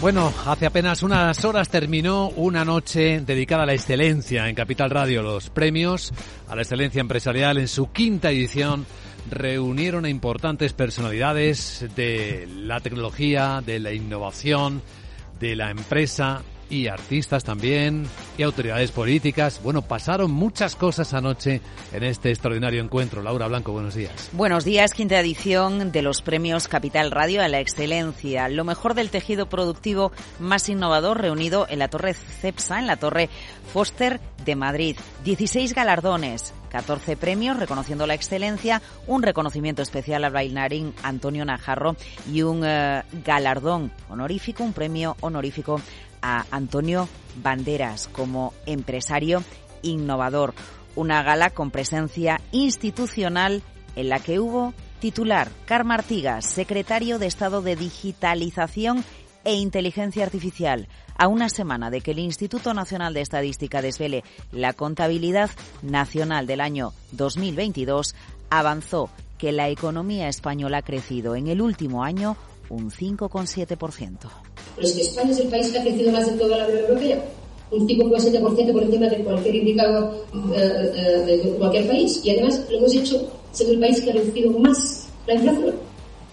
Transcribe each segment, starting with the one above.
Bueno, hace apenas unas horas terminó una noche dedicada a la excelencia en Capital Radio. Los premios a la excelencia empresarial en su quinta edición reunieron a importantes personalidades de la tecnología, de la innovación, de la empresa y artistas también y autoridades políticas. Bueno, pasaron muchas cosas anoche en este extraordinario encuentro. Laura Blanco, buenos días. Buenos días, quinta edición de los premios Capital Radio a la excelencia. Lo mejor del tejido productivo más innovador reunido en la Torre CEPSA, en la Torre Foster de Madrid. 16 galardones, 14 premios reconociendo la excelencia, un reconocimiento especial al bailarín Antonio Najarro y un eh, galardón honorífico, un premio honorífico a Antonio Banderas como empresario innovador. Una gala con presencia institucional en la que hubo titular Carmen Artigas, secretario de Estado de Digitalización e Inteligencia Artificial, a una semana de que el Instituto Nacional de Estadística desvele la contabilidad nacional del año 2022, avanzó que la economía española ha crecido en el último año un 5,7%. Pero es que España es el país que ha crecido más de toda la Unión Europea, un 5,7% por encima de cualquier indicador eh, eh, de cualquier país. Y además lo hemos hecho siendo el país que ha reducido más la inflación.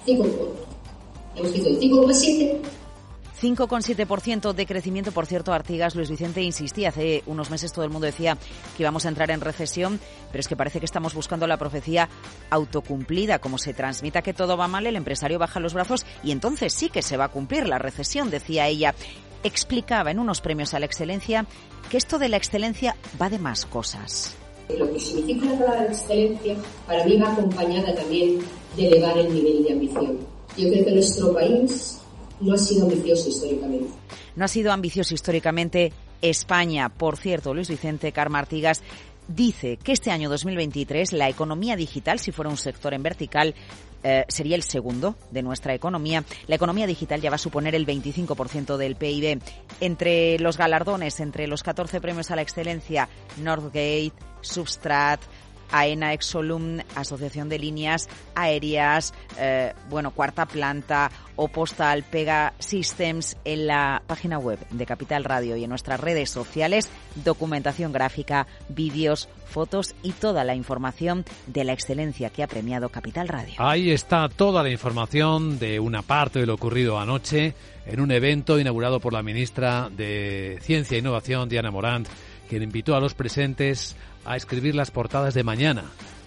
5, hemos crecido el 5,7 5,7% de crecimiento. Por cierto, Artigas, Luis Vicente insistía, hace unos meses todo el mundo decía que íbamos a entrar en recesión, pero es que parece que estamos buscando la profecía autocumplida. Como se transmita que todo va mal, el empresario baja los brazos y entonces sí que se va a cumplir la recesión, decía ella. Explicaba en unos premios a la excelencia que esto de la excelencia va de más cosas. Lo que significa la palabra excelencia para mí va acompañada también de elevar el nivel de ambición. Yo creo que nuestro país no ha sido ambicioso históricamente. No ha sido ambicioso históricamente España. Por cierto, Luis Vicente Carma Artigas dice que este año 2023 la economía digital, si fuera un sector en vertical, eh, sería el segundo de nuestra economía. La economía digital ya va a suponer el 25% del PIB. Entre los galardones, entre los 14 premios a la excelencia, Northgate, Substrat, AENA Exolum, Asociación de Líneas Aéreas, eh, bueno, Cuarta Planta o Postal Pega Systems en la página web de Capital Radio y en nuestras redes sociales, documentación gráfica, vídeos, fotos y toda la información de la excelencia que ha premiado Capital Radio. Ahí está toda la información de una parte de lo ocurrido anoche en un evento inaugurado por la ministra de Ciencia e Innovación, Diana Morant, quien invitó a los presentes a escribir las portadas de mañana.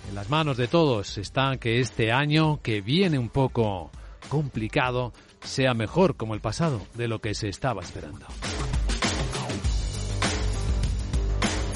En las manos de todos está que este año, que viene un poco complicado, sea mejor como el pasado de lo que se estaba esperando.